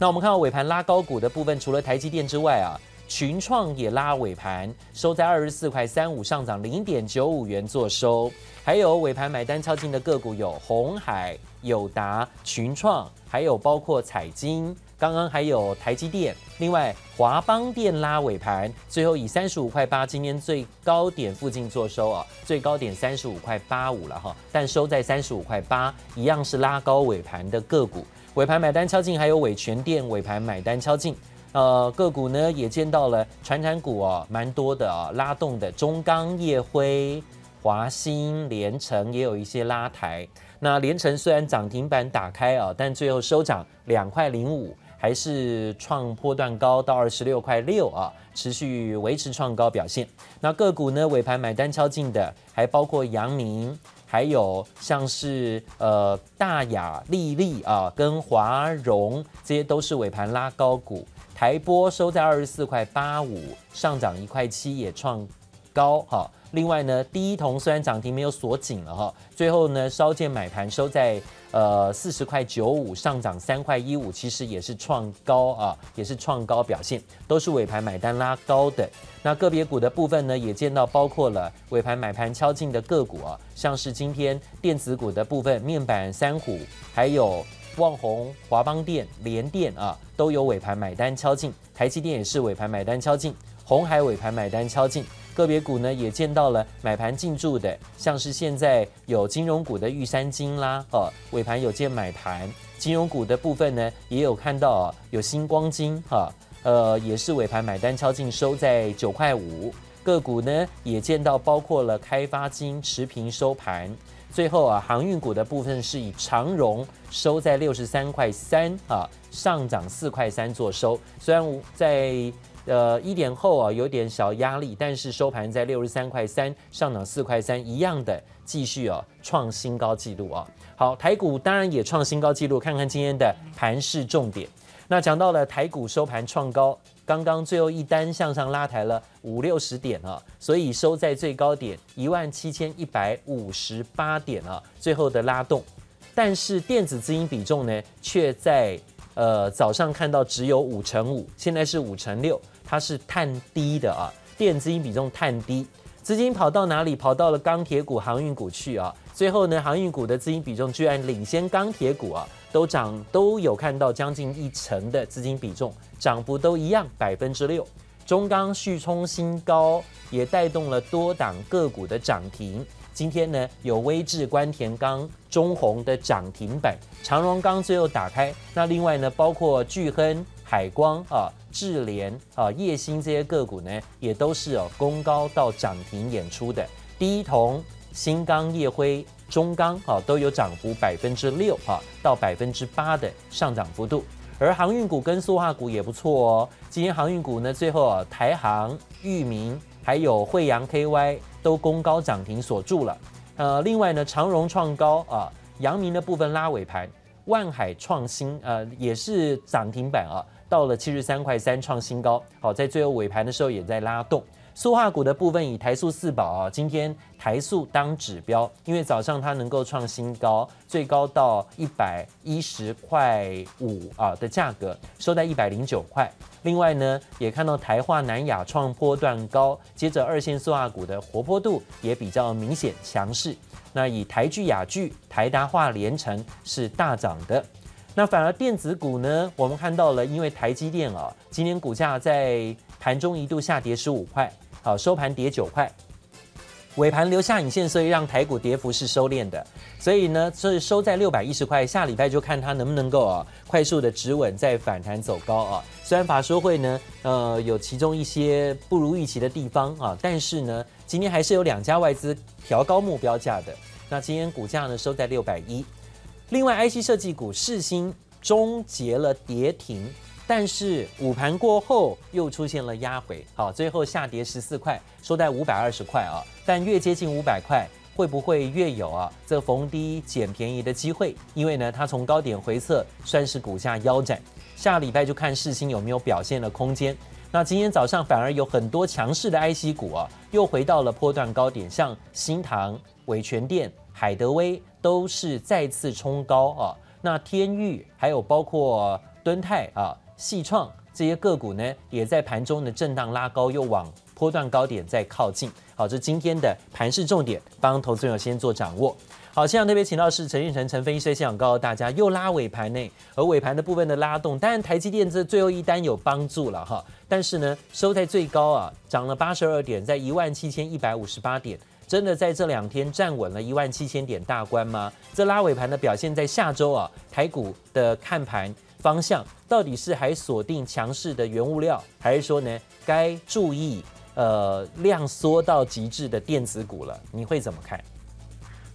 那我们看到尾盘拉高股的部分，除了台积电之外啊，群创也拉尾盘，收在二十四块三五，上涨零点九五元做收。还有尾盘买单超进的个股有红海、友达、群创，还有包括彩晶。刚刚还有台积电，另外华邦电拉尾盘，最后以三十五块八，今天最高点附近做收啊，最高点三十五块八五了哈，但收在三十五块八，一样是拉高尾盘的个股。尾盘买单敲进，还有伟诠电尾盘买单敲进，呃，个股呢也见到了传产股哦，蛮多的啊，拉动的中钢、烨辉、华新、联成也有一些拉抬。那联成虽然涨停板打开啊，但最后收涨两块零五，还是创波段高到二十六块六啊，持续维持创高表现。那个股呢尾盘买单敲进的，还包括阳明。还有像是呃大雅丽丽啊，跟华荣这些都是尾盘拉高股。台波收在二十四块八五，上涨一块七，也创高哈。另外呢，第一铜虽然涨停没有锁紧了哈，最后呢稍见买盘收在呃四十块九五，上涨三块一五，其实也是创高啊，也是创高表现，都是尾盘买单拉高的。那个别股的部分呢，也见到包括了尾盘买盘敲进的个股啊，像是今天电子股的部分，面板三虎，还有旺宏、华邦电、联电啊，都有尾盘买单敲进，台积电也是尾盘买单敲进，红海尾盘买单敲进。个别股呢也见到了买盘进驻的，像是现在有金融股的玉山金啦，哦，尾盘有见买盘。金融股的部分呢，也有看到啊，有新光金哈，呃，也是尾盘买单敲进，收在九块五。个股呢也见到包括了开发金持平收盘。最后啊，航运股的部分是以长荣收在六十三块三啊，上涨四块三做收。虽然在呃，一点后啊，有点小压力，但是收盘在六十三块三，上涨四块三，一样的继续啊创新高纪录啊。好，台股当然也创新高纪录，看看今天的盘势重点。那讲到了台股收盘创高，刚刚最后一单向上拉抬了五六十点啊，所以收在最高点一万七千一百五十八点啊，最后的拉动。但是电子资金比重呢，却在呃早上看到只有五成五，现在是五成六。它是探低的啊，电资金比重探低，资金跑到哪里？跑到了钢铁股、航运股去啊。最后呢，航运股的资金比重居然领先钢铁股啊，都涨都有看到将近一成的资金比重，涨幅都一样百分之六。中钢续冲新高，也带动了多档个股的涨停。今天呢，有威致、关田钢、中鸿的涨停板，长荣钢最后打开。那另外呢，包括巨亨、海光啊。智联啊、叶兴这些个股呢，也都是哦攻高到涨停演出的。第一铜、新钢、烨辉、中钢啊，都有涨幅百分之六啊到百分之八的上涨幅度。而航运股跟塑化股也不错哦。今天航运股呢，最后啊，台航、裕民还有惠阳 KY 都攻高涨停锁住了。呃，另外呢，长荣创高啊，阳明的部分拉尾盘，万海创新呃也是涨停板啊。到了七十三块三创新高，好，在最后尾盘的时候也在拉动。塑化股的部分以台塑四宝啊，今天台塑当指标，因为早上它能够创新高，最高到一百一十块五啊的价格，收在一百零九块。另外呢，也看到台化、南亚创波段高，接着二线塑化股的活泼度也比较明显强势。那以台聚、亚聚、台达化、联成是大涨的。那反而电子股呢，我们看到了，因为台积电啊，今天股价在盘中一度下跌十五块，好，收盘跌九块，尾盘留下影线，所以让台股跌幅是收敛的。所以呢，是收在六百一十块，下礼拜就看它能不能够啊快速的止稳，再反弹走高啊。虽然法说会呢，呃，有其中一些不如预期的地方啊，但是呢，今天还是有两家外资调高目标价的。那今天股价呢，收在六百一。另外，IC 设计股世芯终结了跌停，但是午盘过后又出现了压回，好，最后下跌十四块，收在五百二十块啊。但越接近五百块，会不会越有啊这逢低捡便宜的机会？因为呢，它从高点回测，算是股价腰斩。下礼拜就看市心有没有表现的空间。那今天早上反而有很多强势的 IC 股啊，又回到了波段高点，像新唐、伟诠电。海德威都是再次冲高啊，那天钰还有包括敦泰啊、矽创这些个股呢，也在盘中的震荡拉高，又往波段高点在靠近。好，这今天的盘势重点，帮投资朋友先做掌握。好，现场特别请到是陈俊成陈分析师，想告诉大家又拉尾盘呢，而尾盘的部分的拉动，当然台积电这最后一单有帮助了哈，但是呢，收在最高啊，涨了八十二点，在一万七千一百五十八点，真的在这两天站稳了一万七千点大关吗？这拉尾盘的表现，在下周啊，台股的看盘方向到底是还锁定强势的原物料，还是说呢，该注意呃量缩到极致的电子股了？你会怎么看？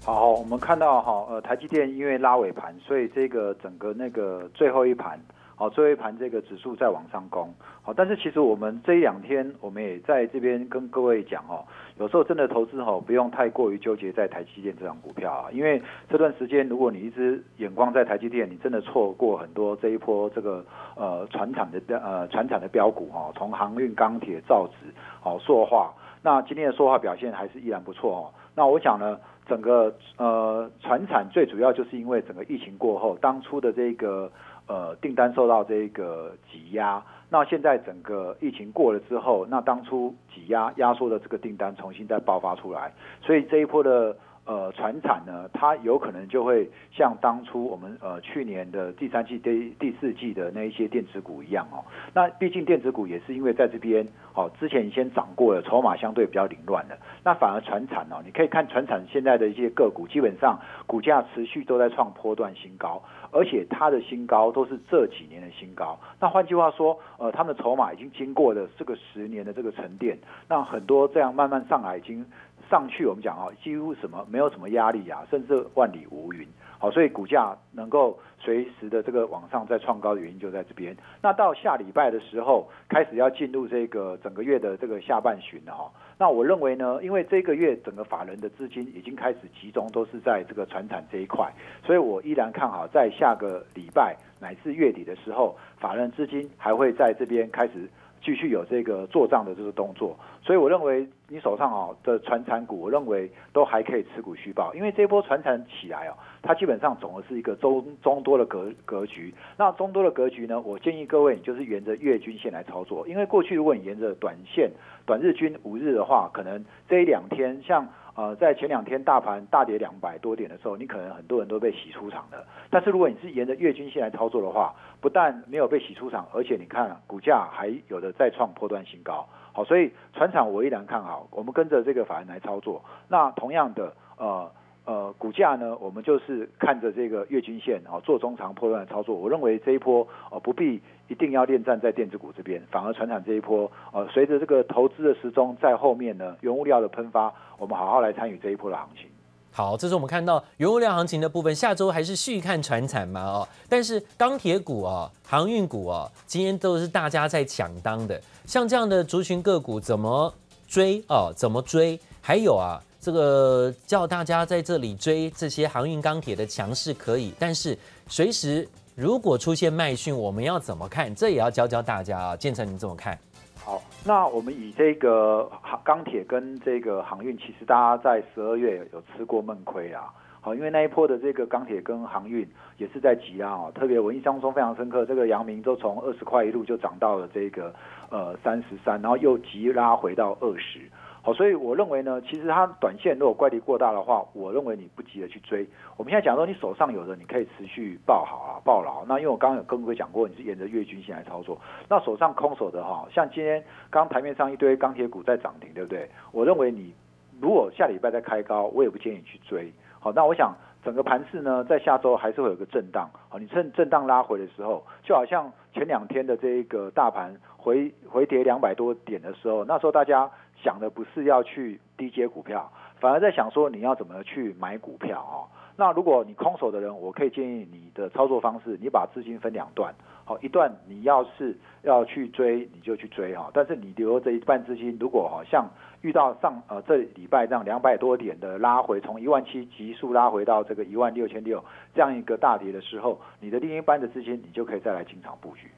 好，我们看到哈，呃，台积电因为拉尾盘，所以这个整个那个最后一盘，好，最后一盘这个指数在往上攻，好，但是其实我们这一两天，我们也在这边跟各位讲哦，有时候真的投资哈，不用太过于纠结在台积电这张股票啊，因为这段时间如果你一直眼光在台积电，你真的错过很多这一波这个呃传产的标呃传产的标股哈，从航运、钢铁、造纸，好，塑化，那今天的塑化表现还是依然不错哦，那我想呢。整个呃，传产最主要就是因为整个疫情过后，当初的这个呃订单受到这个挤压，那现在整个疫情过了之后，那当初挤压压缩的这个订单重新再爆发出来，所以这一波的。呃，传产呢，它有可能就会像当初我们呃去年的第三季、第第四季的那一些电子股一样哦。那毕竟电子股也是因为在这边哦，之前先涨过了，筹码相对比较凌乱的。那反而传产哦，你可以看传产现在的一些个股，基本上股价持续都在创波段新高，而且它的新高都是这几年的新高。那换句话说，呃，他们的筹码已经经过了这个十年的这个沉淀，那很多这样慢慢上来已经。上去我们讲啊，几乎什么没有什么压力啊，甚至万里无云。好，所以股价能够随时的这个往上再创高的原因就在这边。那到下礼拜的时候，开始要进入这个整个月的这个下半旬了哈。那我认为呢，因为这个月整个法人的资金已经开始集中都是在这个传产这一块，所以我依然看好在下个礼拜乃至月底的时候，法人资金还会在这边开始。继续有这个做账的这个动作，所以我认为你手上啊的传产股，我认为都还可以持股续报，因为这波传产起来哦，它基本上总的是一个中中多的格格局。那中多的格局呢，我建议各位你就是沿着月均线来操作，因为过去如果你沿着短线、短日均、五日的话，可能这一两天像。呃，在前两天大盘大跌两百多点的时候，你可能很多人都被洗出场了。但是如果你是沿着月均线来操作的话，不但没有被洗出场，而且你看股价还有的再创破断新高。好，所以船厂我依然看好，我们跟着这个法人来操作。那同样的，呃。呃，股价呢，我们就是看着这个月均线啊，做中长波段的操作。我认为这一波呃不必一定要恋战在电子股这边，反而传产这一波呃，随着这个投资的时钟在后面呢，原物料的喷发，我们好好来参与这一波的行情。好，这是我们看到原物料行情的部分。下周还是续看传产嘛？哦，但是钢铁股啊、航运股啊，今天都是大家在抢当的。像这样的族群个股怎么追哦？怎么追？还有啊。这个叫大家在这里追这些航运钢铁的强势可以，但是随时如果出现卖讯，我们要怎么看？这也要教教大家啊。建成，你怎么看？好，那我们以这个钢铁跟这个航运，其实大家在十二月有吃过闷亏啊。好，因为那一波的这个钢铁跟航运也是在急拉哦，特别我印象中非常深刻，这个阳明都从二十块一路就涨到了这个呃三十三，然后又急拉回到二十。好，所以我认为呢，其实它短线如果乖离过大的话，我认为你不急着去追。我们现在讲说，你手上有的你可以持续抱好啊，抱牢。那因为我刚刚有跟各位讲过，你是沿着月均线来操作。那手上空手的哈，像今天刚台面上一堆钢铁股在涨停，对不对？我认为你如果下礼拜再开高，我也不建议你去追。好，那我想整个盘势呢，在下周还是会有个震荡。好，你趁震荡拉回的时候，就好像前两天的这一个大盘回回跌两百多点的时候，那时候大家。想的不是要去低接股票，反而在想说你要怎么去买股票哦。那如果你空手的人，我可以建议你的操作方式，你把资金分两段，好，一段你要是要去追，你就去追哈。但是你留这一半资金，如果好像遇到上呃这礼拜这样两百多点的拉回，从一万七急速拉回到这个一万六千六这样一个大跌的时候，你的另一半的资金，你就可以再来进场布局。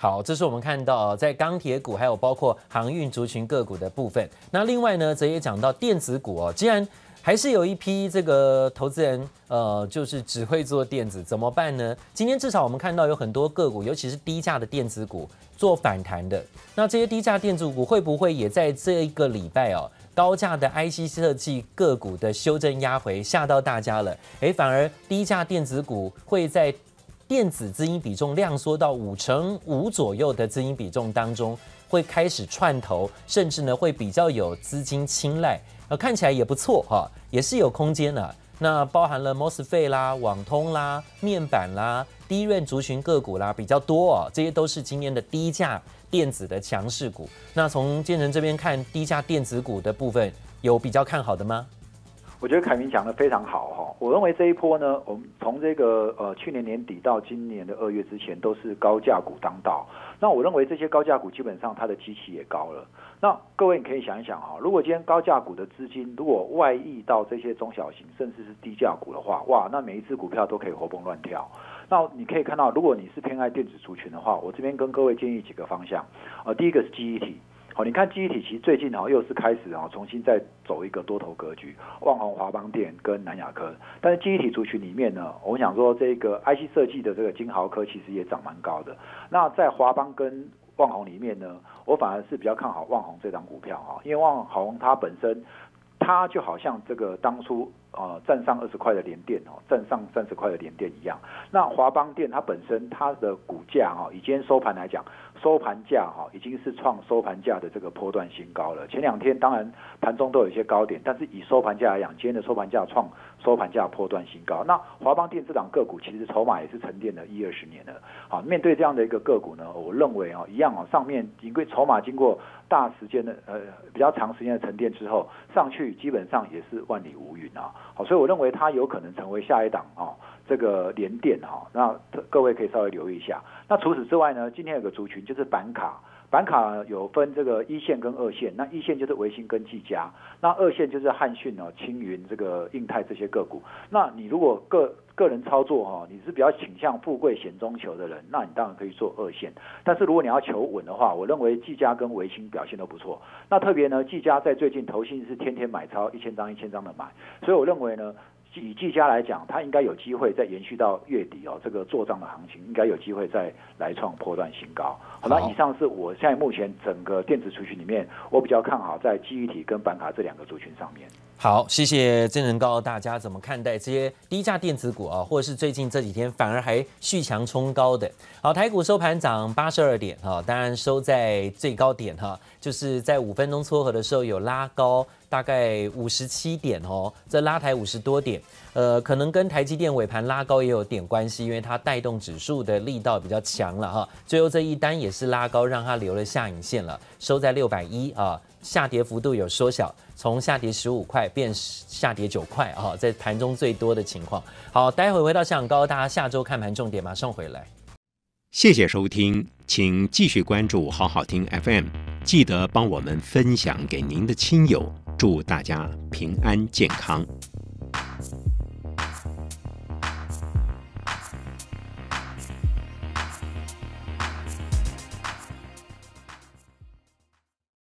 好，这是我们看到在钢铁股，还有包括航运族群个股的部分。那另外呢，则也讲到电子股哦。既然还是有一批这个投资人，呃，就是只会做电子，怎么办呢？今天至少我们看到有很多个股，尤其是低价的电子股做反弹的。那这些低价电子股会不会也在这一个礼拜哦，高价的 IC 设计个股的修正压回吓到大家了？诶，反而低价电子股会在电子资金比重量缩到五成五左右的资金比重当中，会开始串头，甚至呢会比较有资金青睐。呃，看起来也不错哈，也是有空间的。那包含了 MOSFET 啦、网通啦、面板啦、DRAM 族群个股啦比较多哦，这些都是今年的低价电子的强势股。那从建成这边看，低价电子股的部分有比较看好的吗？我觉得凯明讲的非常好，我认为这一波呢，我们从这个呃去年年底到今年的二月之前都是高价股当道。那我认为这些高价股基本上它的基期也高了。那各位你可以想一想哈，如果今天高价股的资金如果外溢到这些中小型甚至是低价股的话，哇，那每一只股票都可以活蹦乱跳。那你可以看到，如果你是偏爱电子族群的话，我这边跟各位建议几个方向。呃，第一个是记忆体。好，你看记忆体其实最近好又是开始啊重新再走一个多头格局，旺宏、华邦电跟南亚科。但是记忆体族群里面呢，我想说这个 IC 设计的这个金豪科其实也涨蛮高的。那在华邦跟旺宏里面呢，我反而是比较看好旺宏这张股票哈，因为旺宏它本身，它就好像这个当初呃站上二十块的联电哦，站上三十块的联电一样。那华邦电它本身它的股价哈，以今天收盘来讲。收盘价哈已经是创收盘价的这个波段新高了。前两天当然盘中都有一些高点，但是以收盘价来讲，今天的收盘价创收盘价破断新高。那华邦电子档个股其实筹码也是沉淀了一二十年了。好，面对这样的一个个股呢，我认为啊，一样啊，上面因为筹码经过大时间的呃比较长时间的沉淀之后，上去基本上也是万里无云啊。好，所以我认为它有可能成为下一档啊。这个连电哈，那各位可以稍微留意一下。那除此之外呢，今天有个族群就是板卡，板卡有分这个一线跟二线。那一线就是维星跟技嘉，那二线就是汉讯哦、青云、这个印泰这些个股。那你如果个个人操作哈，你是比较倾向富贵险中求的人，那你当然可以做二线。但是如果你要求稳的话，我认为技嘉跟维星表现都不错。那特别呢，技嘉在最近投信是天天买超一千张一千张的买，所以我认为呢。以技嘉来讲，它应该有机会再延续到月底哦，这个做账的行情应该有机会再来创波段新高。好，那以上是我现在目前整个电子族群里面，我比较看好在记忆体跟板卡这两个族群上面。好，谢谢真人告诉大家怎么看待这些低价电子股啊，或者是最近这几天反而还续强冲高的。好，台股收盘涨八十二点哈，当然收在最高点哈，就是在五分钟撮合的时候有拉高。大概五十七点哦，这拉抬五十多点，呃，可能跟台积电尾盘拉高也有点关系，因为它带动指数的力道比较强了哈。最后这一单也是拉高，让它留了下影线了，收在六百一啊，下跌幅度有缩小，从下跌十五块变下跌九块啊，在盘中最多的情况。好，待会回到香港，大家下周看盘重点马上回来。谢谢收听，请继续关注好好听 FM，记得帮我们分享给您的亲友。祝大家平安健康。